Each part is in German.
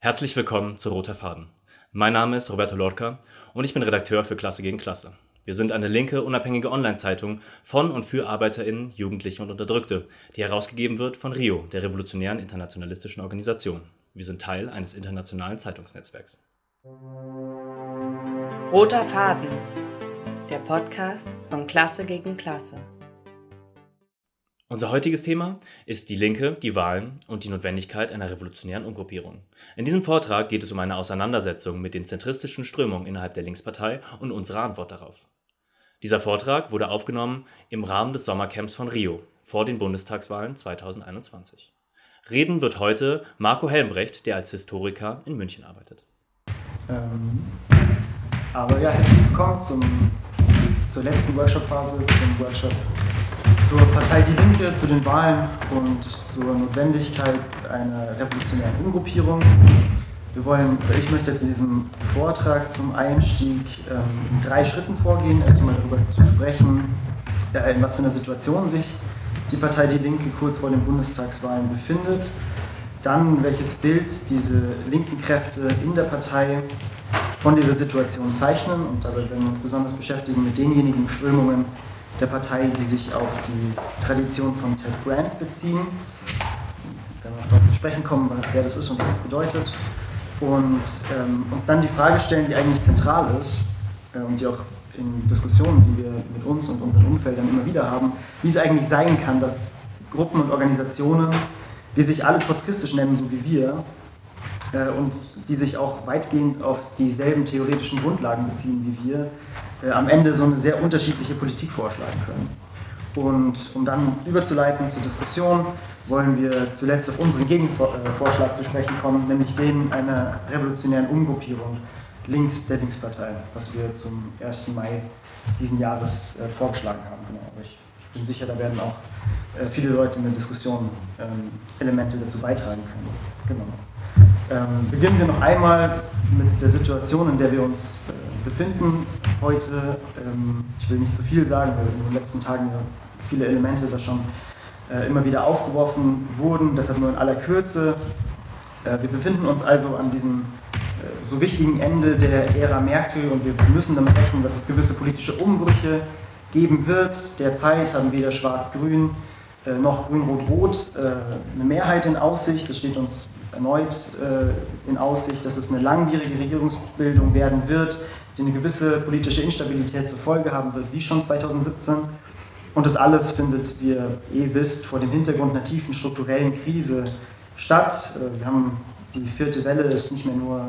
Herzlich willkommen zu Roter Faden. Mein Name ist Roberto Lorca und ich bin Redakteur für Klasse gegen Klasse. Wir sind eine linke, unabhängige Online-Zeitung von und für ArbeiterInnen, Jugendliche und Unterdrückte, die herausgegeben wird von RIO, der Revolutionären Internationalistischen Organisation. Wir sind Teil eines internationalen Zeitungsnetzwerks. Roter Faden, der Podcast von Klasse gegen Klasse. Unser heutiges Thema ist die Linke, die Wahlen und die Notwendigkeit einer revolutionären Umgruppierung. In diesem Vortrag geht es um eine Auseinandersetzung mit den zentristischen Strömungen innerhalb der Linkspartei und unsere Antwort darauf. Dieser Vortrag wurde aufgenommen im Rahmen des Sommercamps von Rio vor den Bundestagswahlen 2021. Reden wird heute Marco Helmbrecht, der als Historiker in München arbeitet. Ähm, aber ja, herzlich willkommen zum, zur letzten Workshop-Phase, zum Workshop zur Partei Die Linke, zu den Wahlen und zur Notwendigkeit einer revolutionären Umgruppierung. Wir wollen, ich möchte jetzt in diesem Vortrag zum Einstieg ähm, in drei Schritten vorgehen. Erst einmal darüber zu sprechen, äh, in was für einer Situation sich die Partei Die Linke kurz vor den Bundestagswahlen befindet. Dann, welches Bild diese linken Kräfte in der Partei von dieser Situation zeichnen. Und dabei werden wir uns besonders beschäftigen mit denjenigen Strömungen, der Partei, die sich auf die Tradition von Ted Grant beziehen. Wenn wir darauf zu sprechen kommen, wer das ist und was es bedeutet. Und ähm, uns dann die Frage stellen, die eigentlich zentral ist äh, und die auch in Diskussionen, die wir mit uns und unseren Umfeldern immer wieder haben, wie es eigentlich sein kann, dass Gruppen und Organisationen, die sich alle trotzkistisch nennen, so wie wir, äh, und die sich auch weitgehend auf dieselben theoretischen Grundlagen beziehen wie wir, äh, am Ende so eine sehr unterschiedliche Politik vorschlagen können. Und um dann überzuleiten zur Diskussion, wollen wir zuletzt auf unseren Gegenvorschlag zu sprechen kommen, nämlich den einer revolutionären Umgruppierung links der Linkspartei, was wir zum 1. Mai diesen Jahres äh, vorgeschlagen haben. Genau. Ich bin sicher, da werden auch äh, viele Leute in der Diskussion ähm, Elemente dazu beitragen können. Genau. Ähm, beginnen wir noch einmal mit der Situation, in der wir uns äh, befinden heute. Ähm, ich will nicht zu viel sagen, weil in den letzten Tagen ja viele Elemente da schon äh, immer wieder aufgeworfen wurden, deshalb nur in aller Kürze. Äh, wir befinden uns also an diesem äh, so wichtigen Ende der Ära Merkel und wir müssen damit rechnen, dass es gewisse politische Umbrüche geben wird. Derzeit haben weder Schwarz-Grün äh, noch Grün-Rot-Rot äh, eine Mehrheit in Aussicht. Es steht uns erneut äh, in Aussicht, dass es eine langwierige Regierungsbildung werden wird, die eine gewisse politische Instabilität zur Folge haben wird, wie schon 2017. Und das alles findet, wie ihr eh wisst, vor dem Hintergrund einer tiefen strukturellen Krise statt. Äh, wir haben die vierte Welle ist nicht mehr nur äh,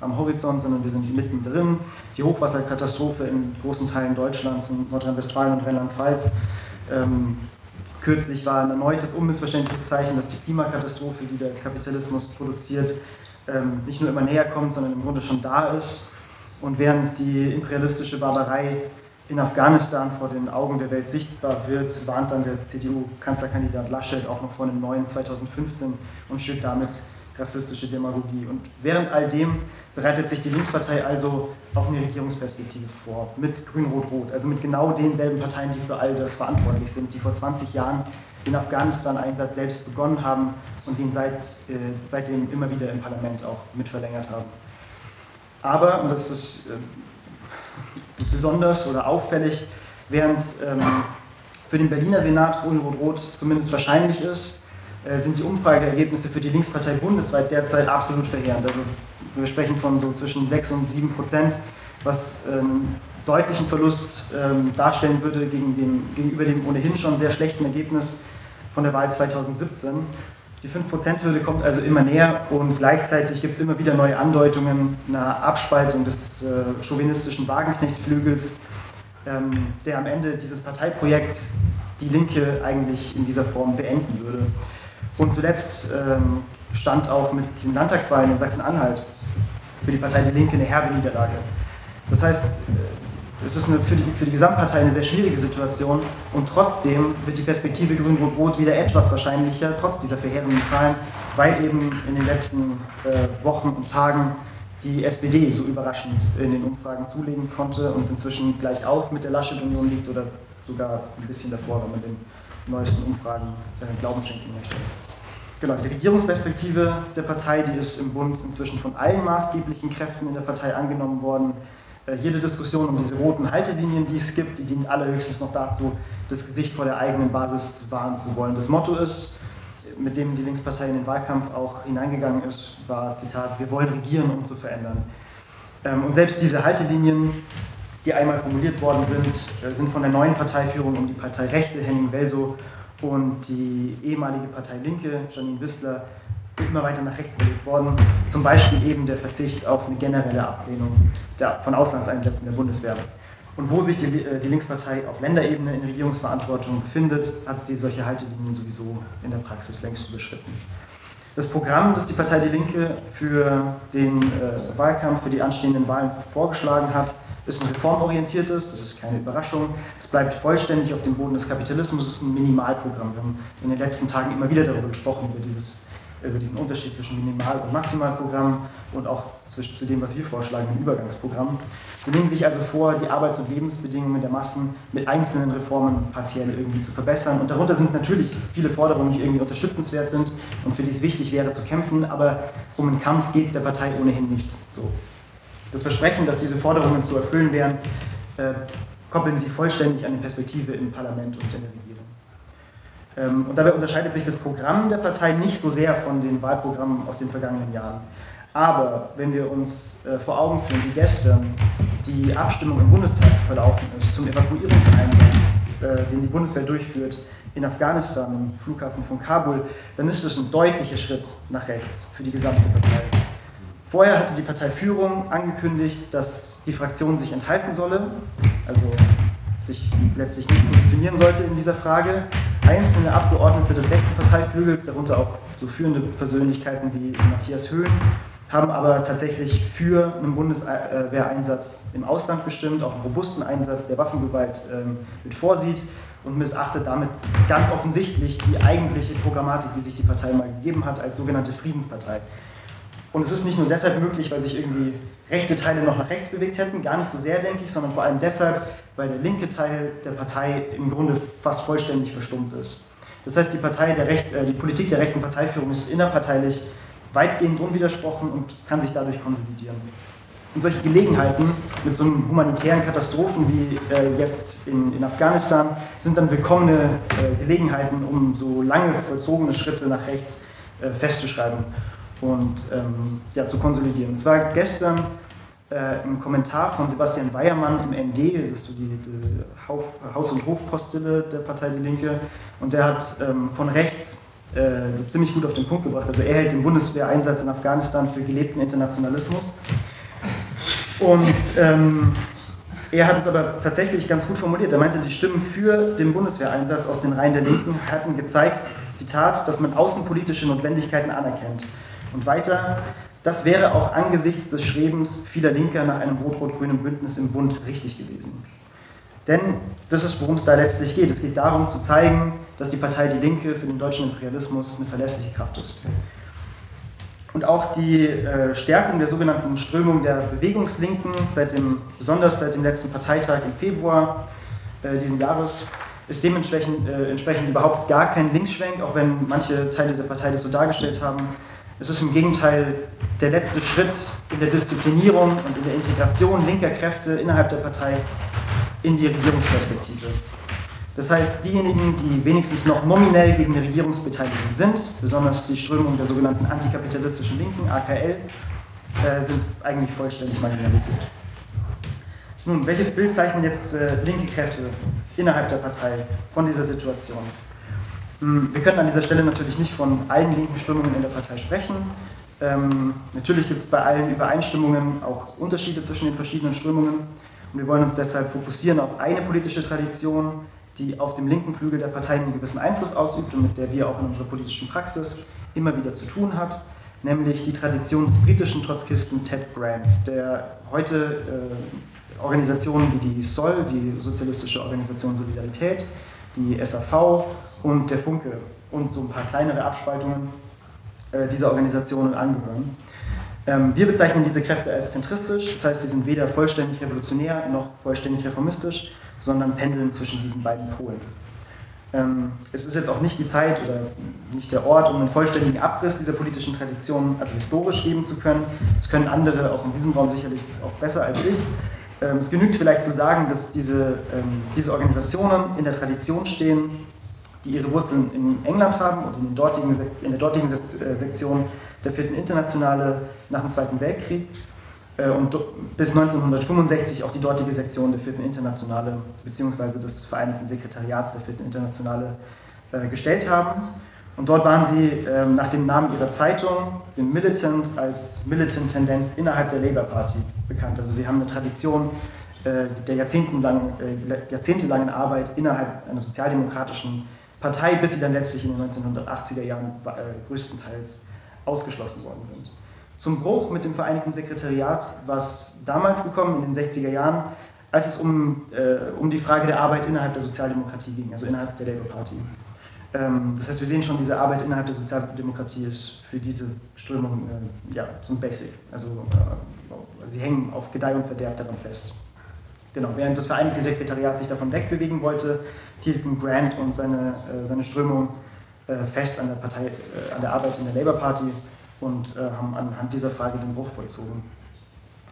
am Horizont, sondern wir sind mittendrin. Die Hochwasserkatastrophe in großen Teilen Deutschlands, in Nordrhein-Westfalen und Rheinland-Pfalz. Ähm, kürzlich war ein erneutes unmissverständliches Zeichen, dass die Klimakatastrophe, die der Kapitalismus produziert, ähm, nicht nur immer näher kommt, sondern im Grunde schon da ist. Und während die imperialistische Barbarei in Afghanistan vor den Augen der Welt sichtbar wird, warnt dann der CDU-Kanzlerkandidat Laschet auch noch vor einem neuen 2015 und schürt damit rassistische Demagogie. Und während all dem bereitet sich die Linkspartei also auf eine Regierungsperspektive vor, mit Grün-Rot-Rot, also mit genau denselben Parteien, die für all das verantwortlich sind, die vor 20 Jahren den Afghanistan-Einsatz selbst begonnen haben und den seit, äh, seitdem immer wieder im Parlament auch mitverlängert haben. Aber, und das ist äh, besonders oder auffällig, während ähm, für den Berliner Senat Grün-Rot-Rot zumindest wahrscheinlich ist, äh, sind die Umfrageergebnisse für die Linkspartei bundesweit derzeit absolut verheerend. Also wir sprechen von so zwischen 6 und 7 Prozent, was einen deutlichen Verlust ähm, darstellen würde gegen den, gegenüber dem ohnehin schon sehr schlechten Ergebnis von der Wahl 2017. Die 5%-Hürde kommt also immer näher und gleichzeitig gibt es immer wieder neue Andeutungen einer Abspaltung des äh, chauvinistischen Wagenknechtflügels, ähm, der am Ende dieses Parteiprojekt die Linke eigentlich in dieser Form beenden würde. Und zuletzt ähm, stand auch mit den Landtagswahlen in Sachsen-Anhalt für die Partei Die Linke eine herbe Niederlage. Das heißt, es ist eine, für, die, für die Gesamtpartei eine sehr schwierige Situation und trotzdem wird die Perspektive Grün-Rot-Rot wieder etwas wahrscheinlicher, trotz dieser verheerenden Zahlen, weil eben in den letzten äh, Wochen und Tagen die SPD so überraschend in den Umfragen zulegen konnte und inzwischen gleich auf mit der Laschet-Union liegt oder sogar ein bisschen davor, wenn man den neuesten Umfragen äh, Glauben schenken möchte. genau, die Regierungsperspektive der Partei, die ist im Bund inzwischen von allen maßgeblichen Kräften in der Partei angenommen worden. Äh, jede Diskussion um diese roten Haltelinien, die es gibt, die dient allerhöchstens noch dazu, das Gesicht vor der eigenen Basis wahren zu wollen. Das Motto ist, mit dem die Linkspartei in den Wahlkampf auch hineingegangen ist, war, Zitat, wir wollen regieren, um zu verändern. Ähm, und selbst diese Haltelinien, die einmal formuliert worden sind, äh, sind von der neuen Parteiführung um die Partei Rechte, Henning Welso und die ehemalige Partei Linke, Janine Wissler, immer weiter nach rechts verlegt worden. Zum Beispiel eben der Verzicht auf eine generelle Ablehnung der, von Auslandseinsätzen der Bundeswehr. Und wo sich die, äh, die, Linkspartei auf Länderebene in Regierungsverantwortung befindet, hat sie solche Haltelinien sowieso in der Praxis längst überschritten. Das Programm, das die Partei Die Linke für den äh, Wahlkampf, für die anstehenden Wahlen vorgeschlagen hat, ist ein reformorientiertes, das ist keine Überraschung. Es bleibt vollständig auf dem Boden des Kapitalismus, es ist ein Minimalprogramm. Wir haben in den letzten Tagen immer wieder darüber gesprochen, über dieses über diesen Unterschied zwischen Minimal- und Maximalprogramm und auch zu dem, was wir vorschlagen, im Übergangsprogramm. Sie nehmen sich also vor, die Arbeits- und Lebensbedingungen der Massen mit einzelnen Reformen partiell irgendwie zu verbessern. Und darunter sind natürlich viele Forderungen, die irgendwie unterstützenswert sind und für die es wichtig wäre zu kämpfen, aber um einen Kampf geht es der Partei ohnehin nicht. So. Das Versprechen, dass diese Forderungen zu erfüllen wären, äh, koppeln sie vollständig an die Perspektive im Parlament und in der Regierung. Ähm, und dabei unterscheidet sich das Programm der Partei nicht so sehr von den Wahlprogrammen aus den vergangenen Jahren. Aber wenn wir uns äh, vor Augen führen, wie gestern die Abstimmung im Bundestag verlaufen ist zum Evakuierungseinsatz, äh, den die Bundeswehr durchführt in Afghanistan, im Flughafen von Kabul, dann ist das ein deutlicher Schritt nach rechts für die gesamte Partei. Vorher hatte die Parteiführung angekündigt, dass die Fraktion sich enthalten solle, also sich letztlich nicht positionieren sollte in dieser Frage. Einzelne Abgeordnete des rechten Parteiflügels, darunter auch so führende Persönlichkeiten wie Matthias Höhn, haben aber tatsächlich für einen Bundeswehreinsatz im Ausland bestimmt, auch einen robusten Einsatz, der Waffengewalt ähm, mit vorsieht und missachtet damit ganz offensichtlich die eigentliche Programmatik, die sich die Partei mal gegeben hat, als sogenannte Friedenspartei. Und es ist nicht nur deshalb möglich, weil sich irgendwie rechte Teile noch nach rechts bewegt hätten, gar nicht so sehr, denke ich, sondern vor allem deshalb, weil der linke Teil der Partei im Grunde fast vollständig verstummt ist. Das heißt, die, Partei der Recht, äh, die Politik der rechten Parteiführung ist innerparteilich weitgehend unwidersprochen und kann sich dadurch konsolidieren. Und solche Gelegenheiten mit so humanitären Katastrophen wie äh, jetzt in, in, Afghanistan sind dann willkommene äh, Gelegenheiten, um so lange vollzogene Schritte nach rechts äh, festzuschreiben und ähm, ja, zu konsolidieren. Es war gestern äh, ein Kommentar von Sebastian Weiermann im ND, das ist so die, die Haus- und Hofpostille der Partei Die Linke, und der hat ähm, von rechts äh, das ziemlich gut auf den Punkt gebracht. Also er hält den Bundeswehreinsatz in Afghanistan für gelebten Internationalismus. Und ähm, er hat es aber tatsächlich ganz gut formuliert. Er meinte, die Stimmen für den Bundeswehreinsatz aus den Reihen der Linken hatten gezeigt, Zitat, dass man außenpolitische Notwendigkeiten anerkennt. Und weiter, das wäre auch angesichts des Schrebens vieler Linker nach einem rot-rot-grünen Bündnis im Bund richtig gewesen. Denn das ist, worum es da letztlich geht. Es geht darum zu zeigen, dass die Partei Die Linke für den deutschen Imperialismus eine verlässliche Kraft ist. Und auch die äh, Stärkung der sogenannten Strömung der Bewegungslinken, seit dem, besonders seit dem letzten Parteitag im Februar äh, diesen Jahres, ist dementsprechend äh, überhaupt gar kein Linksschwenk, auch wenn manche Teile der Partei das so dargestellt haben. Es ist im Gegenteil der letzte Schritt in der Disziplinierung und in der Integration linker Kräfte innerhalb der Partei in die Regierungsperspektive. Das heißt, diejenigen, die wenigstens noch nominell gegen die Regierungsbeteiligung sind, besonders die Strömung der sogenannten antikapitalistischen Linken, AKL, äh, sind eigentlich vollständig marginalisiert. Nun, welches Bild zeichnen jetzt äh, linke Kräfte innerhalb der Partei von dieser Situation? Hm, wir können an dieser Stelle natürlich nicht von allen linken Strömungen in der Partei sprechen. Ähm, natürlich gibt es bei allen Übereinstimmungen auch Unterschiede zwischen den verschiedenen Strömungen. Und wir wollen uns deshalb fokussieren auf eine politische Tradition, die auf dem linken Flügel der Partei einen gewissen Einfluss ausübt und mit der wir auch in unserer politischen Praxis immer wieder zu tun hat, nämlich die Tradition des britischen Trotzkisten Ted Grant, der heute äh, Organisationen wie die SOL, die Sozialistische Organisation Solidarität, die SAV und der Funke und so ein paar kleinere Abspaltungen äh, dieser Organisationen angehören. Ähm, wir bezeichnen diese Kräfte als zentristisch, das heißt, sie sind weder vollständig revolutionär noch vollständig reformistisch, sondern pendeln zwischen diesen beiden Polen. Ähm, es ist jetzt auch nicht die Zeit oder nicht der Ort, um einen vollständigen Abriss dieser politischen Tradition, also historisch geben zu können. Das können andere auch in diesem Raum sicherlich auch besser als ich. Ähm, es genügt vielleicht zu sagen, dass diese, ähm, diese Organisationen in der Tradition stehen, die ihre Wurzeln in England haben und in, dortigen, in der dortigen äh, Sektion der vierten Internationale nach dem Zweiten Weltkrieg äh, und bis 1965 auch die dortige Sektion der vierten Internationale bzw. des Vereinigten Sekretariats der vierten Internationale äh, gestellt haben. Und dort waren sie ähm, nach dem Namen ihrer Zeitung, dem Militant, als Militant-Tendenz innerhalb der Labour Party bekannt. Also sie haben eine Tradition äh, der jahrzehntelangen, jahrzehntelangen Arbeit innerhalb einer sozialdemokratischen Partei, bis sie dann letztlich in den 1980er Jahren größtenteils ausgeschlossen worden sind zum Bruch mit dem Vereinigten Sekretariat, was damals gekommen in den 60er Jahren, als es um, äh, um die Frage der Arbeit innerhalb der Sozialdemokratie ging, also innerhalb der Labour Party. Ähm, das heißt, wir sehen schon, diese Arbeit innerhalb der Sozialdemokratie ist für diese Strömung äh, ja, so Basic. Also äh, sie hängen auf Gedeih und Verderb daran fest. Genau, während das Vereinigte Sekretariat sich davon wegbewegen wollte, hielten Grant und seine, äh, seine Strömung äh, fest an der, Partei, äh, an der Arbeit in der Labour Party und äh, haben anhand dieser Frage den Bruch vollzogen.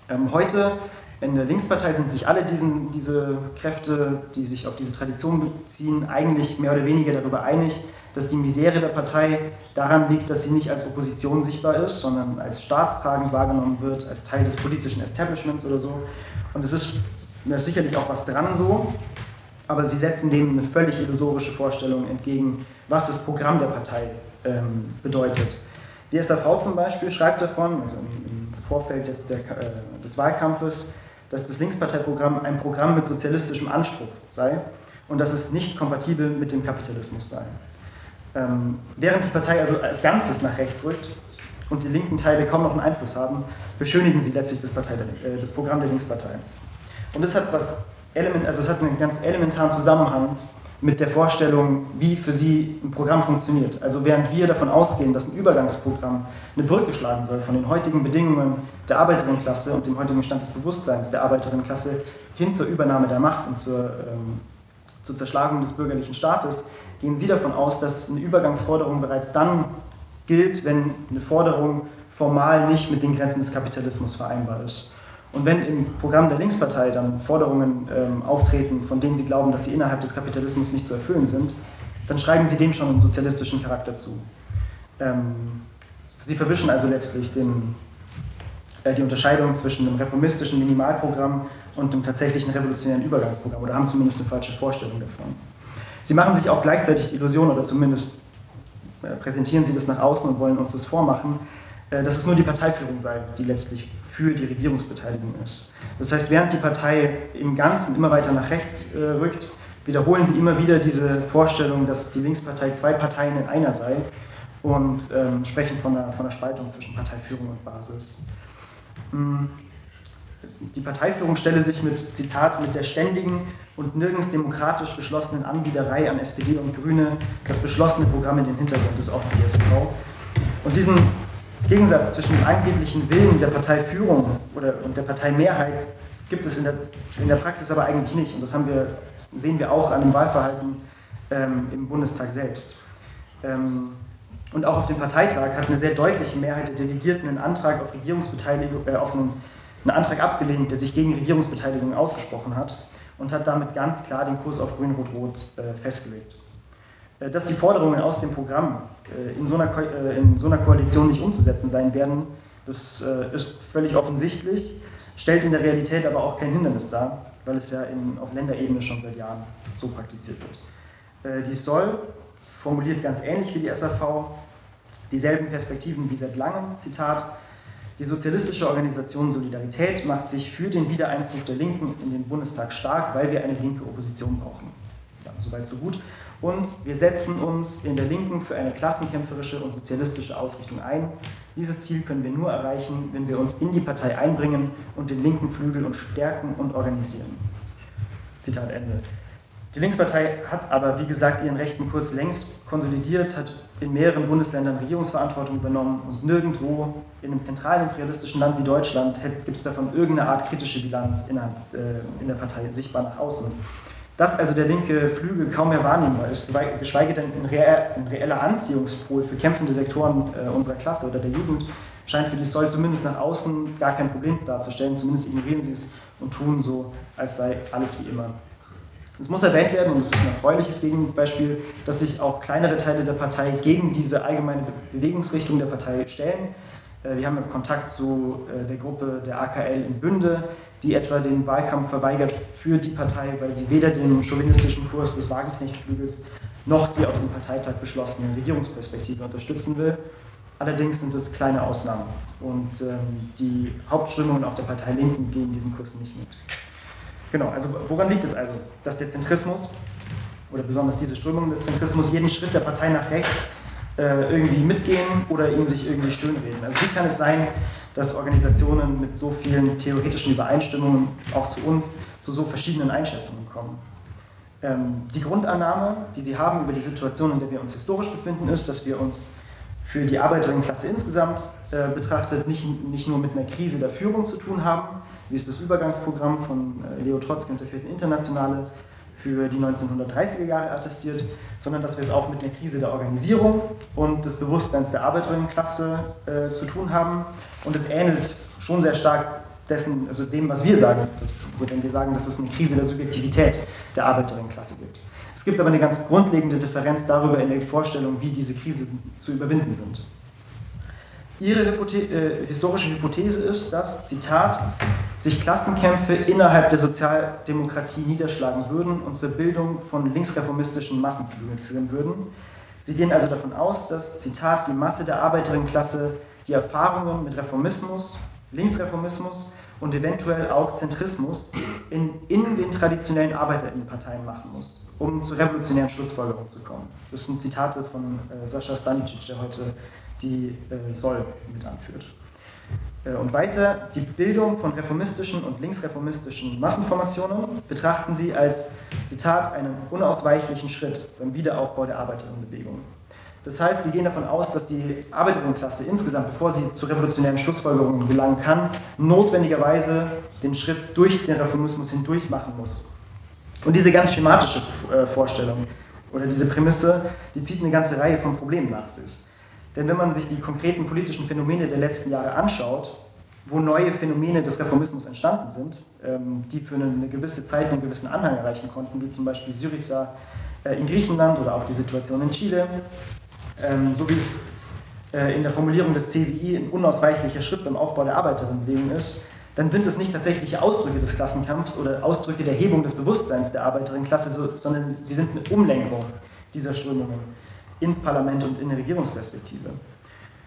Ähm, heute in der Linkspartei sind sich alle diesen, diese Kräfte, die sich auf diese Tradition beziehen, eigentlich mehr oder weniger darüber einig, dass die Misere der Partei daran liegt, dass sie nicht als Opposition sichtbar ist, sondern als staatstragend wahrgenommen wird, als Teil des politischen Establishments oder so. Und es ist, ist sicherlich auch was dran so, aber sie setzen dem eine völlig illusorische Vorstellung entgegen, was das Programm der Partei ähm, bedeutet. Die SAV zum Beispiel schreibt davon, also im Vorfeld jetzt der, äh, des Wahlkampfes, dass das Linksparteiprogramm ein Programm mit sozialistischem Anspruch sei und dass es nicht kompatibel mit dem Kapitalismus sei. Ähm, während die Partei also als Ganzes nach rechts rückt und die linken Teile kaum noch einen Einfluss haben, beschönigen sie letztlich das, Partei, äh, das Programm der Linkspartei. Und das hat, was element, also es hat einen ganz elementaren Zusammenhang mit der Vorstellung, wie für sie ein Programm funktioniert. Also während wir davon ausgehen, dass ein Übergangsprogramm eine Brücke schlagen soll von den heutigen Bedingungen der Arbeiterinnenklasse und dem heutigen Stand des Bewusstseins der Arbeiterinnenklasse hin zur Übernahme der Macht und zur, ähm, zur Zerschlagung des bürgerlichen Staates, gehen Sie davon aus, dass eine Übergangsforderung bereits dann gilt, wenn eine Forderung formal nicht mit den Grenzen des Kapitalismus vereinbar ist. Und wenn im Programm der Linkspartei dann Forderungen ähm, auftreten, von denen sie glauben, dass sie innerhalb des Kapitalismus nicht zu erfüllen sind, dann schreiben sie dem schon einen sozialistischen Charakter zu. Ähm, sie verwischen also letztlich den, äh, die Unterscheidung zwischen einem reformistischen Minimalprogramm und einem tatsächlichen revolutionären Übergangsprogramm oder haben zumindest eine falsche Vorstellung davon. Sie machen sich auch gleichzeitig die Illusion, oder zumindest äh, präsentieren sie das nach außen und wollen uns das vormachen, äh, dass es nur die Parteiführung sei, die letztlich für die Regierungsbeteiligung ist. Das heißt, während die Partei im Ganzen immer weiter nach rechts äh, rückt, wiederholen sie immer wieder diese Vorstellung, dass die Linkspartei zwei Parteien in einer sei und ähm, sprechen von einer, von einer Spaltung zwischen Parteiführung und Basis. Hm. Die Parteiführung stelle sich mit, Zitat, mit der ständigen und nirgends demokratisch beschlossenen Anbiederei an SPD und Grüne das beschlossene Programm in den Hintergrund des die SMV. Und diesen Gegensatz zwischen dem angeblichen Willen der Parteiführung oder, und der Parteimehrheit gibt es in der, in der Praxis aber eigentlich nicht. Und das wir, sehen wir auch an dem Wahlverhalten ähm, im Bundestag selbst. Ähm, und auch auf dem Parteitag hat eine sehr deutliche Mehrheit der Delegierten einen Antrag auf Regierungsbeteiligung, äh, auf einen, einen Antrag abgelehnt, der sich gegen Regierungsbeteiligung ausgesprochen hat und hat damit ganz klar den Kurs auf Grün-Rot-Rot äh, festgelegt. Äh, dass die Forderungen aus dem Programm äh, in so, einer äh, in so einer Koalition nicht umzusetzen sein werden, das ist völlig offensichtlich, stellt in der Realität aber auch kein Hindernis dar, weil es ja in, auf Länderebene schon seit Jahren so praktiziert wird. Die Soll formuliert ganz ähnlich wie die SAV dieselben Perspektiven wie seit langem, Zitat, die sozialistische Organisation Solidarität macht sich für den Wiedereinzug der Linken in den Bundestag stark, weil wir eine linke Opposition brauchen. Ja, soweit so gut. Und wir setzen uns in der Linken für eine klassenkämpferische und sozialistische Ausrichtung ein. Dieses Ziel können wir nur erreichen, wenn wir uns in die Partei einbringen und den linken Flügel und stärken und organisieren. Zitat Ende. Die Linkspartei hat aber, wie gesagt, ihren rechten Kurs längst konsolidiert, hat in mehreren Bundesländern Regierungsverantwortung übernommen und nirgendwo in einem zentralen imperialistischen Land wie Deutschland gibt es davon irgendeine Art kritische Bilanz innerhalb, äh, in der Partei sichtbar nach außen. Dass also der linke Flügel kaum mehr wahrnehmbar ist, geschweige denn ein, reeller Anziehungspol für kämpfende Sektoren äh, unserer Klasse oder der Jugend, scheint für die Soll zumindest nach außen gar kein Problem darzustellen. Zumindest ignorieren sie es und tun so, als sei alles wie immer. Es muss erwähnt werden, und es ist ein erfreuliches Gegenbeispiel, dass sich auch kleinere Teile der Partei gegen diese allgemeine Bewegungsrichtung der Partei stellen. Äh, wir haben Kontakt zu äh, der Gruppe der AKL in Bünde, die etwa den Wahlkampf verweigert für die Partei, weil sie weder den chauvinistischen Kurs des Wagenknechtflügels noch die auf dem Parteitag beschlossene Regierungsperspektive unterstützen will. Allerdings sind es kleine Ausnahmen und ähm, die Hauptströmungen auch der Partei Linken gehen diesen Kurs nicht mit. Genau, also woran liegt es also, dass der Zentrismus oder besonders diese Strömungen des Zentrismus jeden Schritt der Partei nach rechts äh, irgendwie mitgehen oder ihn sich irgendwie schönreden? Also wie kann es sein, dass Organisationen mit so vielen theoretischen Übereinstimmungen auch zu uns zu so verschiedenen Einschätzungen kommen? Ähm, die Grundannahme, die sie haben über die Situation, in der wir uns historisch befinden, ist, dass wir uns für die Arbeiterinnenklasse insgesamt äh, betrachtet nicht, nicht nur mit einer Krise der Führung zu tun haben, wie es das Übergangsprogramm von äh, Leo Trotzki und der Vierten Internationale für die 1930er Jahre attestiert, sondern dass wir es auch mit einer Krise der Organisierung und des Bewusstseins der Arbeiterinnenklasse äh, zu tun haben. Und es ähnelt schon sehr stark dessen, also dem, was wir sagen, dass, wenn wir sagen, dass es eine Krise der Subjektivität der Arbeiterinnenklasse gibt. Es gibt aber eine ganz grundlegende Differenz darüber in der Vorstellung, wie diese Krise zu überwinden sind. Ihre Hypothe äh, historische Hypothese ist, dass, Zitat, sich Klassenkämpfe innerhalb der Sozialdemokratie niederschlagen würden und zur Bildung von linksreformistischen Massenflügeln führen würden. Sie gehen also davon aus, dass, Zitat, die Masse der Arbeiterinnenklasse die Erfahrungen mit Reformismus, Linksreformismus und eventuell auch Zentrismus in, in den traditionellen Arbeiterinnenparteien machen muss, um zu revolutionären Schlussfolgerungen zu kommen. Das sind Zitate von äh, Sascha Stanicic, der heute die äh, Soll mit anführt. Äh, und weiter, die Bildung von reformistischen und linksreformistischen Massenformationen betrachten sie als, Zitat, einen unausweichlichen Schritt beim Wiederaufbau der Arbeiterinnenbewegung. Das heißt, sie gehen davon aus, dass die Arbeiterinnenklasse insgesamt, bevor sie zu revolutionären Schlussfolgerungen gelangen kann, notwendigerweise den Schritt durch den Reformismus hindurch machen muss. Und diese ganz schematische äh, Vorstellung oder diese Prämisse, die zieht eine ganze Reihe von Problemen nach sich. Denn wenn man sich die konkreten politischen Phänomene der letzten Jahre anschaut, wo neue Phänomene des Reformismus entstanden sind, ähm, die für eine gewisse Zeit einen gewissen Anhang erreichen konnten, wie zum Beispiel Syriza äh, in Griechenland oder auch die Situation in Chile, ähm, so wie es äh, in der Formulierung des CWI ein unausweichlicher Schritt beim Aufbau der Arbeiterinnenbewegung ist, dann sind es nicht tatsächliche Ausdrücke des Klassenkampfs oder Ausdrücke der Hebung des Bewusstseins der Arbeiterinnenklasse, sondern sie sind eine Umlenkung dieser Strömungen ins Parlament und in die Regierungsperspektive.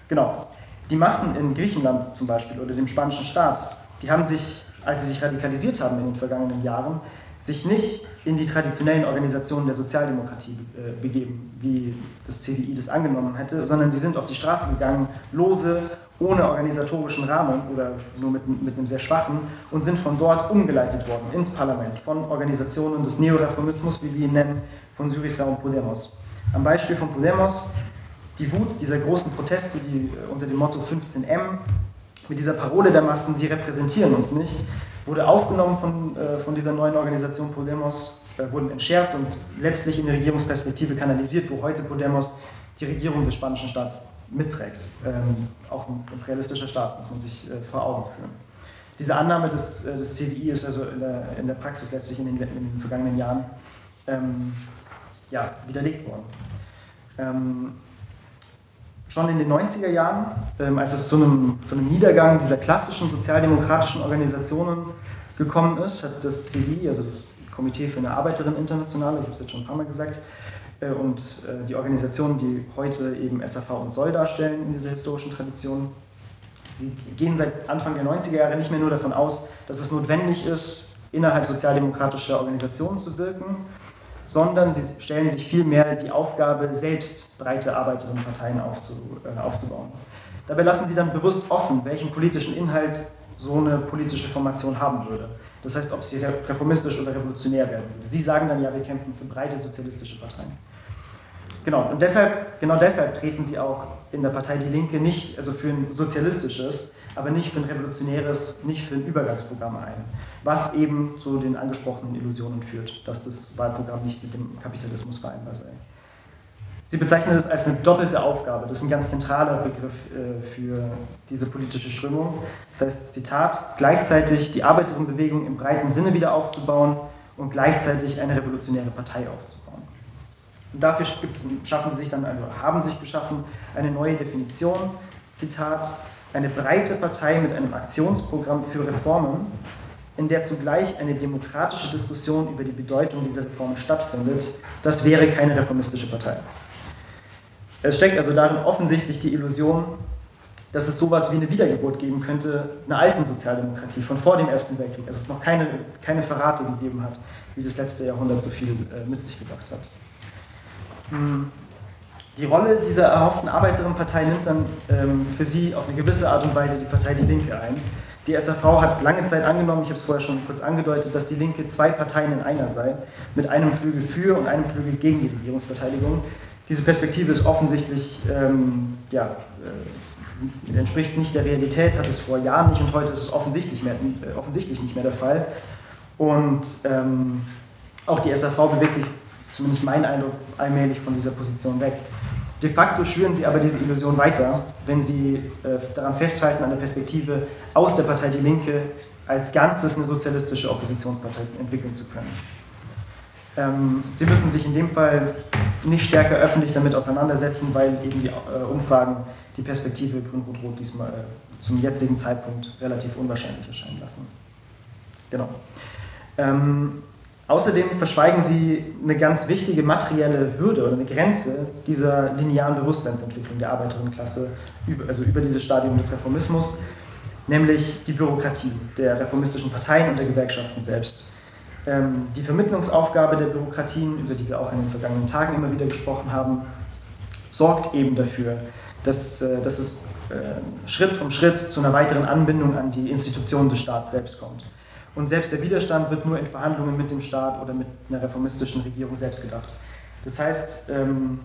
Genau. Die Massen in Griechenland zum Beispiel oder dem spanischen Staat, die haben sich, als sie sich radikalisiert haben in den vergangenen Jahren, sich nicht in die traditionellen Organisationen der Sozialdemokratie äh, begeben, wie das CDI das angenommen hätte, sondern sie sind auf die Straße gegangen, lose, ohne organisatorischen Rahmen oder nur mit, mit einem sehr schwachen und sind von dort umgeleitet worden ins Parlament von Organisationen des Neoreformismus, wie wir ihn nennen, von Syriza und Podemos. Am Beispiel von Podemos, die Wut dieser großen Proteste, die äh, unter dem Motto 15M, mit dieser Parole der Massen, sie repräsentieren uns nicht, wurde aufgenommen von, äh, von dieser neuen Organisation Podemos, äh, wurden entschärft und letztlich in die Regierungsperspektive kanalisiert, wo heute Podemos die Regierung des spanischen Staats mitträgt. Ähm, auch ein realistischer Staat, muss man sich vor Augen führen. Diese Annahme des, des CDI ist also in der, in der Praxis letztlich in den, in den vergangenen Jahren ähm, ja, widerlegt worden. Ähm, schon in den 90er Jahren, ähm, als es zu einem, zu einem Niedergang dieser klassischen sozialdemokratischen Organisationen gekommen ist, hat das CI, also das Komitee für eine Arbeiterin Internationale, ich habe es jetzt schon ein paar Mal gesagt, äh, und äh, die Organisationen, die heute eben SAV und Soll darstellen in dieser historischen Tradition, die gehen seit Anfang der 90er Jahre nicht mehr nur davon aus, dass es notwendig ist, innerhalb sozialdemokratischer Organisationen zu wirken, sondern sie stellen sich vielmehr die Aufgabe, selbst breite Arbeiterinnenparteien äh, aufzubauen. Dabei lassen sie dann bewusst offen, welchen politischen Inhalt so eine politische Formation haben würde. Das heißt, ob sie reformistisch oder revolutionär werden würde. Sie sagen dann ja, wir kämpfen für breite sozialistische Parteien. Genau, und deshalb, genau deshalb treten sie auch in der Partei Die Linke nicht, also für ein sozialistisches, aber nicht für ein revolutionäres, nicht für ein Übergangsprogramm ein, was eben zu den angesprochenen Illusionen führt, dass das Wahlprogramm nicht mit dem Kapitalismus vereinbar sei. Sie bezeichnen das als eine doppelte Aufgabe. Das ist ein ganz zentraler Begriff äh, für diese politische Strömung. Das heißt, Zitat, gleichzeitig die Arbeiterinnenbewegung im breiten Sinne wieder aufzubauen und gleichzeitig eine revolutionäre Partei aufzubauen. Und dafür schaffen sie sich dann, also haben sich geschaffen, eine neue Definition. Zitat, eine breite Partei mit einem Aktionsprogramm für Reformen, in der zugleich eine demokratische Diskussion über die Bedeutung dieser Reformen stattfindet, das wäre keine reformistische Partei. Es steckt also darin offensichtlich die Illusion, dass es sowas wie eine Wiedergeburt geben könnte, einer alten Sozialdemokratie von vor dem Ersten Weltkrieg, dass es noch keine, keine Verrate gegeben hat, wie das letzte Jahrhundert so viel äh, mit sich gebracht hat. Hm. Die Rolle dieser erhofften Arbeiterinnenpartei nimmt dann ähm, für sie auf eine gewisse Art und Weise die Partei Die Linke ein. Die SAV hat lange Zeit angenommen, ich habe es vorher schon kurz angedeutet, dass die Linke zwei Parteien in einer sei, mit einem Flügel für und einem Flügel gegen die Regierungsbeteiligung diese Perspektive ist offensichtlich, ähm, ja, äh, entspricht nicht der Realität, hat es vor Jahren nicht und heute ist es offensichtlich, mehr, äh, offensichtlich nicht mehr der Fall. Und ähm, auch die SAV bewegt sich, zumindest mein Eindruck, allmählich von dieser Position weg. De facto schüren sie aber diese Illusion weiter, wenn sie äh, daran festhalten, an der Perspektive aus der Partei Die Linke als Ganzes eine sozialistische Oppositionspartei entwickeln zu können. Ähm, sie müssen sich in dem Fall nicht stärker öffentlich damit auseinandersetzen, weil eben die äh, Umfragen die Perspektive Grün-Rot-Rot diesmal äh, zum jetzigen Zeitpunkt relativ unwahrscheinlich erscheinen lassen. Genau. Ähm, außerdem verschweigen sie eine ganz wichtige materielle Hürde oder eine Grenze dieser linearen Bewusstseinsentwicklung der Arbeiterinnenklasse, also über dieses Stadium des Reformismus, nämlich die Bürokratie der reformistischen Parteien und der Gewerkschaften selbst. Ähm, die Vermittlungsaufgabe der Bürokratien, über die wir auch in den vergangenen Tagen immer wieder gesprochen haben, sorgt eben dafür, dass, äh, dass es äh, Schritt um Schritt zu einer weiteren Anbindung an die Institutionen des Staats selbst kommt. Und selbst der Widerstand wird nur in Verhandlungen mit dem Staat oder mit einer reformistischen Regierung selbst gedacht. Das heißt, ähm,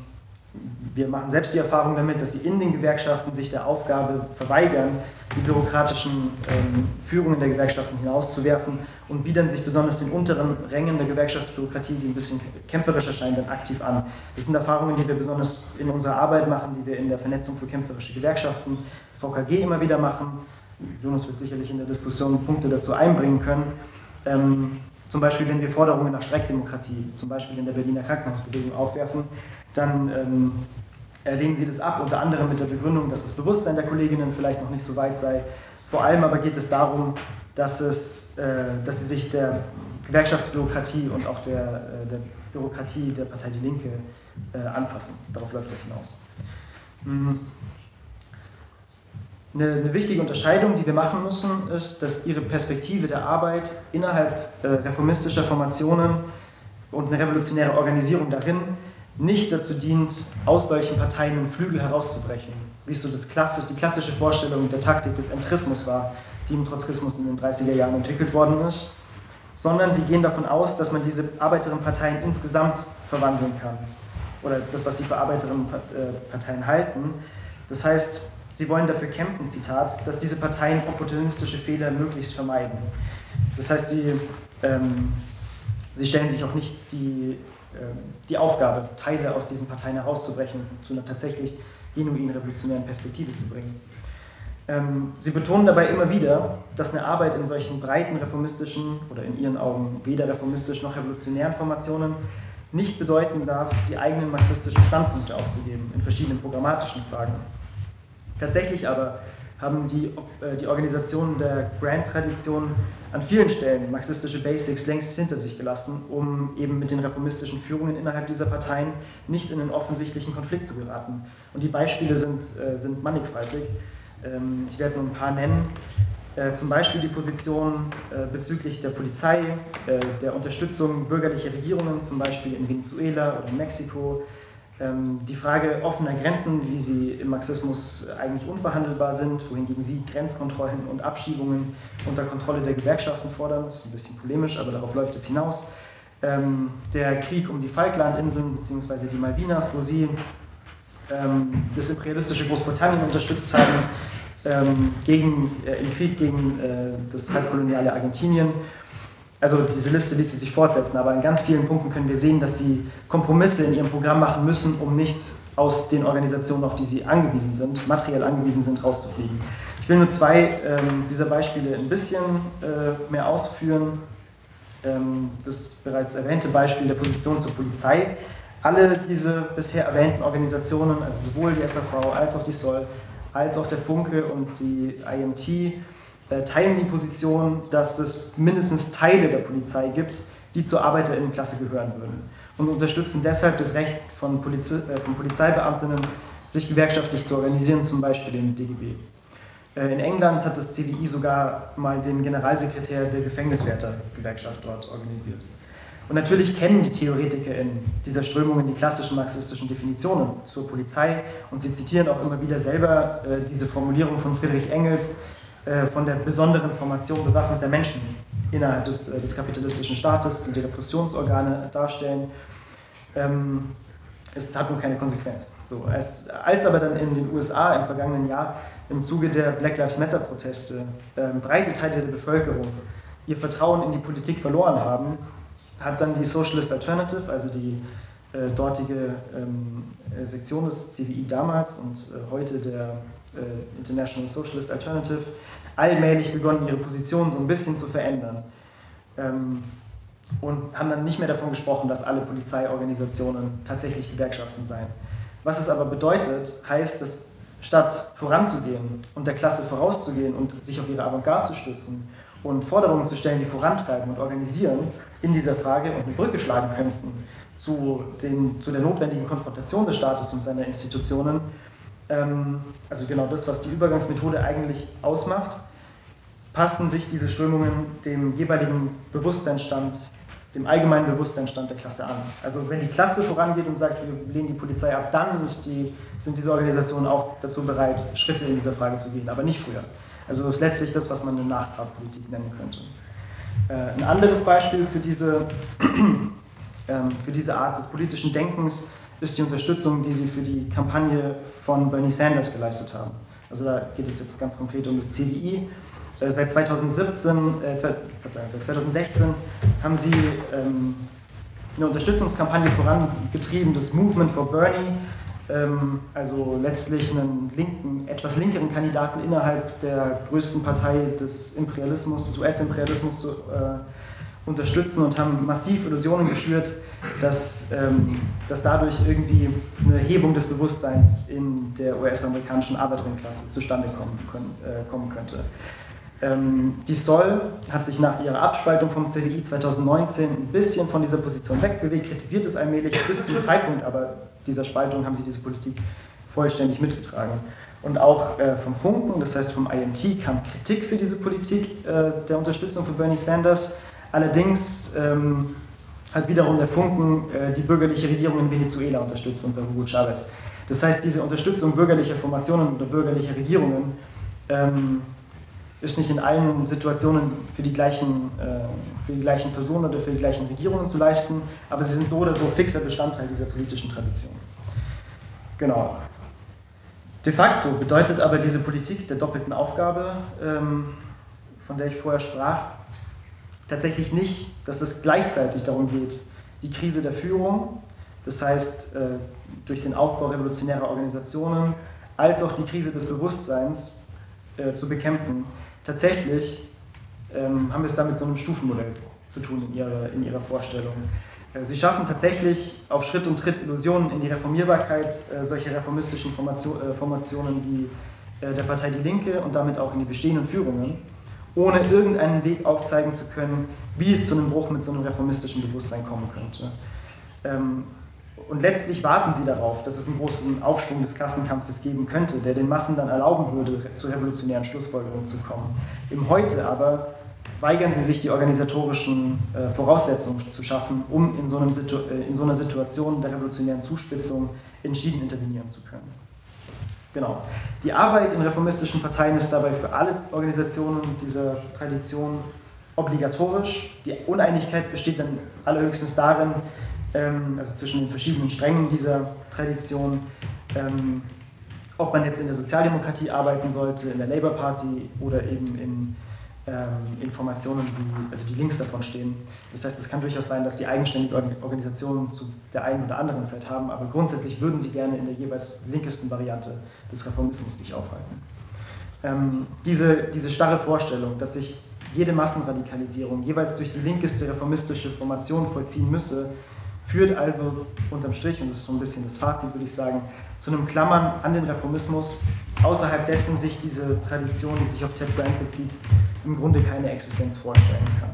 wir machen selbst die Erfahrung damit, dass sie in den Gewerkschaften sich der Aufgabe verweigern, die bürokratischen ähm, Führungen der Gewerkschaften hinauszuwerfen und biedern sich besonders den unteren Rängen der Gewerkschaftsbürokratie, die ein bisschen kämpferisch erscheinen, dann aktiv an. Das sind Erfahrungen, die wir besonders in unserer Arbeit machen, die wir in der Vernetzung für kämpferische Gewerkschaften, VKG, immer wieder machen. Jonas wird sicherlich in der Diskussion Punkte dazu einbringen können. Ähm, zum Beispiel, wenn wir Forderungen nach Streikdemokratie, zum Beispiel in der Berliner Krankenhausbewegung aufwerfen, dann ähm, lehnen sie das ab, unter anderem mit der Begründung, dass das Bewusstsein der Kolleginnen vielleicht noch nicht so weit sei. Vor allem aber geht es darum, dass, es, äh, dass sie sich der Gewerkschaftsbürokratie und auch der, äh, der Bürokratie der Partei Die Linke äh, anpassen. Darauf läuft es hinaus. Mhm. Eine, wichtige Unterscheidung, die wir machen müssen, ist, dass ihre Perspektive der Arbeit innerhalb äh, reformistischer Formationen und eine revolutionäre Organisierung darin nicht dazu dient, aus solchen Parteien einen Flügel herauszubrechen, wie es so das klassisch, die klassische Vorstellung der Taktik des Entrismus war, die im Trotzkismus in den 30er Jahren entwickelt worden ist, sondern sie gehen davon aus, dass man diese Arbeiterinnenparteien insgesamt verwandeln kann. Oder das, was sie für Arbeiterinnenparteien halten. Das heißt, sie wollen dafür kämpfen, Zitat, dass diese Parteien opportunistische Fehler möglichst vermeiden. Das heißt, sie, ähm, sie stellen sich auch nicht die ähm, die Aufgabe, Teile aus diesen Parteien herauszubrechen, zu einer tatsächlich genuin revolutionären Perspektive zu bringen. Ähm, sie betonen dabei immer wieder, dass eine Arbeit in solchen breiten reformistischen oder in ihren Augen weder reformistisch noch revolutionären Formationen nicht bedeuten darf, die eigenen marxistischen Standpunkte aufzugeben in verschiedenen programmatischen Fragen. Tatsächlich aber haben die, äh, die Organisationen der Grand-Tradition an vielen Stellen marxistische Basics längst hinter sich gelassen, um eben mit den reformistischen Führungen innerhalb dieser Parteien nicht in einen offensichtlichen Konflikt zu geraten. Und die Beispiele sind, äh, sind mannigfaltig. Ähm, ich werde nur ein paar nennen. Äh, zum Beispiel die Position bezüglich der Polizei, der Unterstützung bürgerlicher Regierungen, zum Beispiel in Venezuela oder in Mexiko, die Frage offener Grenzen, wie sie im Marxismus eigentlich unverhandelbar sind, wohingegen sie Grenzkontrollen und Abschiebungen unter Kontrolle der Gewerkschaften fordern, ist ein bisschen polemisch, aber darauf läuft es hinaus. Ähm, der Krieg um die Falklandinseln bzw. die Malvinas, wo sie ähm, das imperialistische Großbritannien unterstützt haben ähm, gegen, äh, im Krieg gegen äh, das halbkoloniale Argentinien. Also diese Liste ließe sich fortsetzen, aber in ganz vielen Punkten können wir sehen, dass sie Kompromisse in ihrem Programm machen müssen, um nicht aus den Organisationen, auf die sie angewiesen sind, materiell angewiesen sind, rauszufliegen. Ich will nur zwei ähm, dieser Beispiele ein bisschen äh, mehr ausführen. Ähm, das bereits erwähnte Beispiel der Position zur Polizei. Alle diese bisher erwähnten Organisationen, also sowohl die SAV als auch die SOL, als auch der Funke und die IMT, äh, teilen die Position, dass es mindestens Teile der Polizei gibt, die zur Arbeiterinnenklasse gehören würden und unterstützen deshalb das Recht von, Polizi äh, von Polizeibeamtinnen, sich gewerkschaftlich zu organisieren, zum Beispiel im DGB. Äh, in England hat das CDI sogar mal den Generalsekretär der Gefängniswärtergewerkschaft dort organisiert. Und natürlich kennen die Theoretiker in dieser Strömungen die klassischen marxistischen Definitionen zur Polizei und sie zitieren auch immer wieder selber äh, diese Formulierung von Friedrich Engels äh, von der besonderen Formation bewaffneter Menschen innerhalb des, äh, des kapitalistischen Staates, die die Repressionsorgane darstellen. Ähm, es hat nur keine Konsequenz. So, als, als aber dann in den USA im vergangenen Jahr im Zuge der Black Lives Matter-Proteste ähm, breite Teile der Bevölkerung ihr Vertrauen in die Politik verloren haben, hat dann die Socialist Alternative, also die äh, dortige ähm, äh, Sektion des CWI damals und äh, heute der äh, International Socialist Alternative, allmählich begonnen, ihre Position so ein bisschen zu verändern. Ähm, und haben dann nicht mehr davon gesprochen, dass alle Polizeiorganisationen tatsächlich Gewerkschaften seien. Was es aber bedeutet, heißt, dass statt voranzugehen und der Klasse vorauszugehen und sich auf ihre Avantgarde zu stützen und Forderungen zu stellen, die vorantreiben und organisieren in dieser Frage und eine Brücke schlagen könnten zu, den, zu der notwendigen Konfrontation des Staates und seiner Institutionen, also genau das, was die Übergangsmethode eigentlich ausmacht, passen sich diese Strömungen dem jeweiligen Bewusstseinsstand dem allgemeinen Bewusstseinsstand der Klasse an. Also wenn die Klasse vorangeht und sagt, wir lehnen die Polizei ab, dann die, sind diese Organisationen auch dazu bereit, Schritte in dieser Frage zu gehen, aber nicht früher. Also das ist letztlich das, was man eine Nachtragpolitik nennen könnte. Äh, ein anderes Beispiel für diese, ähm, für diese Art des politischen Denkens ist die Unterstützung, die sie für die Kampagne von Bernie Sanders geleistet haben. Also da geht es jetzt ganz konkret um das CDI, äh, seit 2017, äh, seit 2016 haben sie ähm, eine Unterstützungskampagne vorangetrieben, das Movement for Bernie, ähm, also letztlich einen linken, etwas linkeren Kandidaten innerhalb der größten Partei des Imperialismus, des US-Imperialismus zu äh, unterstützen und haben massiv Illusionen geschürt, dass, ähm, dass dadurch irgendwie eine Hebung des Bewusstseins in der US-amerikanischen Arbeiterinnenklasse zustande kommen, können, äh, kommen könnte. Ähm, die Sol hat sich nach ihrer Abspaltung vom CDI 2019 ein bisschen von dieser Position wegbewegt, kritisiert es allmählich. Bis zum Zeitpunkt aber dieser Spaltung haben sie diese Politik vollständig mitgetragen. Und auch äh, vom Funken, das heißt vom IMT, kam Kritik für diese Politik äh, der Unterstützung für Bernie Sanders. Allerdings ähm, hat wiederum der Funken äh, die bürgerliche Regierung in Venezuela unterstützt unter Hugo Chavez. Das heißt, diese Unterstützung bürgerlicher Formationen oder bürgerlicher Regierungen ähm, ist nicht in allen Situationen für die, gleichen, äh, für die gleichen Personen oder für die gleichen Regierungen zu leisten, aber sie sind so oder so fixer Bestandteil dieser politischen Tradition. Genau. De facto bedeutet aber diese Politik der doppelten Aufgabe, ähm, von der ich vorher sprach, tatsächlich nicht, dass es gleichzeitig darum geht, die Krise der Führung, das heißt äh, durch den Aufbau revolutionärer Organisationen, als auch die Krise des Bewusstseins äh, zu bekämpfen, tatsächlich ähm, haben wir es da mit so einem Stufenmodell zu tun in ihrer, in ihrer Vorstellung. Äh, sie schaffen tatsächlich auf Schritt und Tritt Illusionen in die Reformierbarkeit solcher reformistischen Formation, Formationen wie der Partei Die Linke und damit auch in die bestehenden Führungen, ohne irgendeinen Weg aufzeigen zu können, wie es zu einem Bruch mit so einem reformistischen Bewusstsein kommen könnte. Ähm, und letztlich warten sie darauf, dass es einen großen Aufschwung des Klassenkampfes geben könnte, der den Massen dann erlauben würde, zu revolutionären Schlussfolgerungen zu kommen. Im Heute aber weigern sie sich, die organisatorischen äh, Voraussetzungen zu schaffen, um in so, äh, in so, einer Situation der revolutionären Zuspitzung entschieden intervenieren zu können. Genau. Die Arbeit in reformistischen Parteien ist dabei für alle Organisationen dieser Tradition obligatorisch. Die Uneinigkeit besteht dann allerhöchstens darin, ähm, also zwischen den verschiedenen Strängen dieser Tradition, Ähm, ob man jetzt in der Sozialdemokratie arbeiten sollte, in der Labour Party oder eben in ähm, Informationen, wie, also die Links davon stehen. Das heißt, es kann durchaus sein, dass sie eigenständige Organisationen zu der einen oder anderen Zeit haben, aber grundsätzlich würden sie gerne in der jeweils linkesten Variante des Reformismus sich aufhalten. Ähm, diese, diese starre Vorstellung, dass sich jede Massenradikalisierung jeweils durch die linkeste reformistische Formation vollziehen müsse, führt also unterm Strich, und das ist so ein bisschen das Fazit, würde ich sagen, zu einem Klammern an den Reformismus, außerhalb dessen sich diese Tradition, die sich auf Ted Grant bezieht, im Grunde keine Existenz vorstellen kann.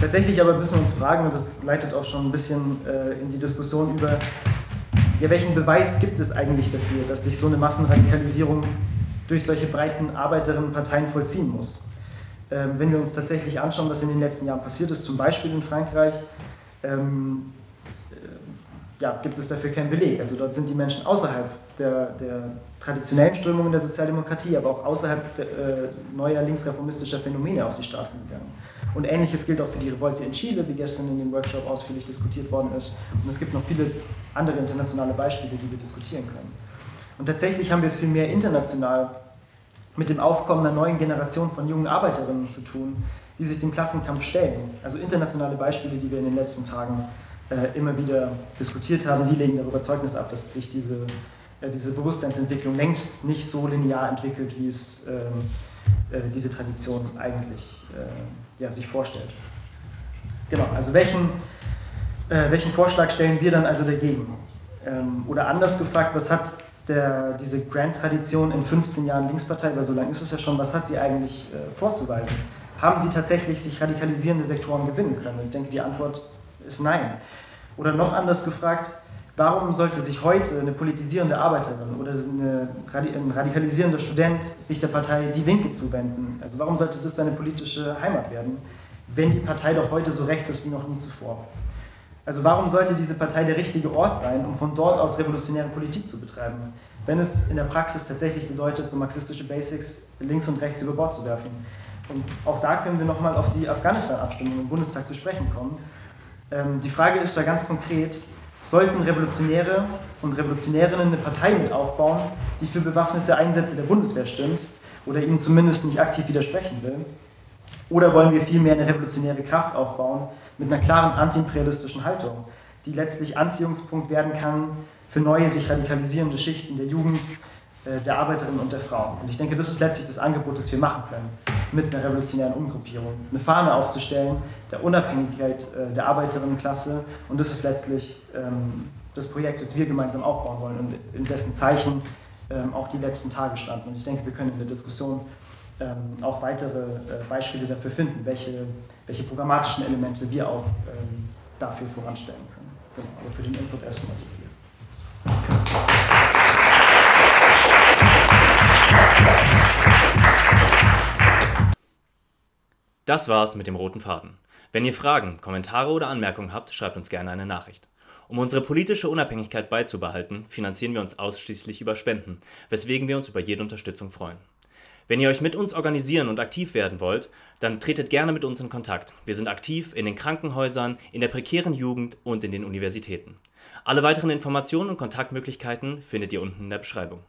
Tatsächlich aber müssen wir uns fragen, und das leitet auch schon ein bisschen äh, in die Diskussion über, ja, welchen Beweis gibt es eigentlich dafür, dass sich so eine Massenradikalisierung durch solche breiten Arbeiterinnenparteien vollziehen muss? Ähm, wenn wir uns tatsächlich anschauen, was in den letzten Jahren passiert ist, zum Beispiel in Frankreich, ähm, äh, ja, gibt es dafür keinen Beleg. Also dort sind die Menschen außerhalb der, der traditionellen Strömungen der Sozialdemokratie, aber auch außerhalb der, äh, neuer linksreformistischer Phänomene auf die Straßen gegangen. Und ähnliches gilt auch für die Revolte in Chile, wie gestern in dem Workshop ausführlich diskutiert worden ist. Und es gibt noch viele andere internationale Beispiele, die wir diskutieren können. Und tatsächlich haben wir es vielmehr international mit dem Aufkommen einer neuen Generation von jungen Arbeiterinnen zu tun, die sich dem Klassenkampf stellen. Also internationale Beispiele, die wir in den letzten Tagen äh, immer wieder diskutiert haben, die legen darüber Zeugnis ab, dass sich diese, äh, diese Bewusstseinsentwicklung längst nicht so linear entwickelt, wie es ähm, äh, diese Tradition eigentlich äh, ja, sich vorstellt. Genau, also welchen, äh, welchen Vorschlag stellen wir dann also dagegen? Ähm, oder anders gefragt, was hat der, diese Grand-Tradition in 15 Jahren Linkspartei, weil so lange ist es ja schon, was hat sie eigentlich äh, vorzuweisen? haben sie tatsächlich sich radikalisierende Sektoren gewinnen können? Ich denke, die Antwort ist nein. Oder noch anders gefragt, warum sollte sich heute eine politisierende Arbeiterin oder ein radikalisierender Student sich der Partei Die Linke zuwenden? Also warum sollte das seine politische Heimat werden, wenn die Partei doch heute so rechts ist wie noch nie zuvor? Also warum sollte diese Partei der richtige Ort sein, um von dort aus revolutionäre Politik zu betreiben, wenn es in der Praxis tatsächlich bedeutet, so marxistische Basics links und rechts über Bord zu werfen? Und auch da können wir nochmal auf die Afghanistan-Abstimmung im Bundestag zu sprechen kommen. Ähm, die Frage ist da ganz konkret, sollten Revolutionäre und Revolutionärinnen eine Partei mit aufbauen, die für bewaffnete Einsätze der Bundeswehr stimmt oder ihnen zumindest nicht aktiv widersprechen will? Oder wollen wir vielmehr eine revolutionäre Kraft aufbauen mit einer klaren antiimperialistischen Haltung, die letztlich Anziehungspunkt werden kann für neue, sich radikalisierende Schichten der Jugend, äh, der Arbeiterinnen und der Frauen. Und ich denke, das ist letztlich das Angebot, das wir machen können mit einer revolutionären Umgruppierung. Eine Fahne aufzustellen der Unabhängigkeit äh, der Arbeiterinnenklasse und das ist letztlich ähm, das Projekt, das wir gemeinsam aufbauen wollen und in dessen Zeichen ähm, auch die letzten Tage standen. Und ich denke, wir können in der Diskussion ähm, auch weitere äh, Beispiele dafür finden, welche, welche programmatischen Elemente wir auch dafür voranstellen können. Genau, aber für den Input erstmal so viel. Das war's mit dem roten Faden. Wenn ihr Fragen, Kommentare oder Anmerkungen habt, schreibt uns gerne eine Nachricht. Um unsere politische Unabhängigkeit beizubehalten, finanzieren wir uns ausschließlich über Spenden, weswegen wir uns über jede Unterstützung freuen. Wenn ihr euch mit uns organisieren und aktiv werden wollt, dann tretet gerne mit uns in Kontakt. Wir sind aktiv in den Krankenhäusern, in der prekären Jugend und in den Universitäten. Alle weiteren Informationen und Kontaktmöglichkeiten findet ihr unten in der Beschreibung.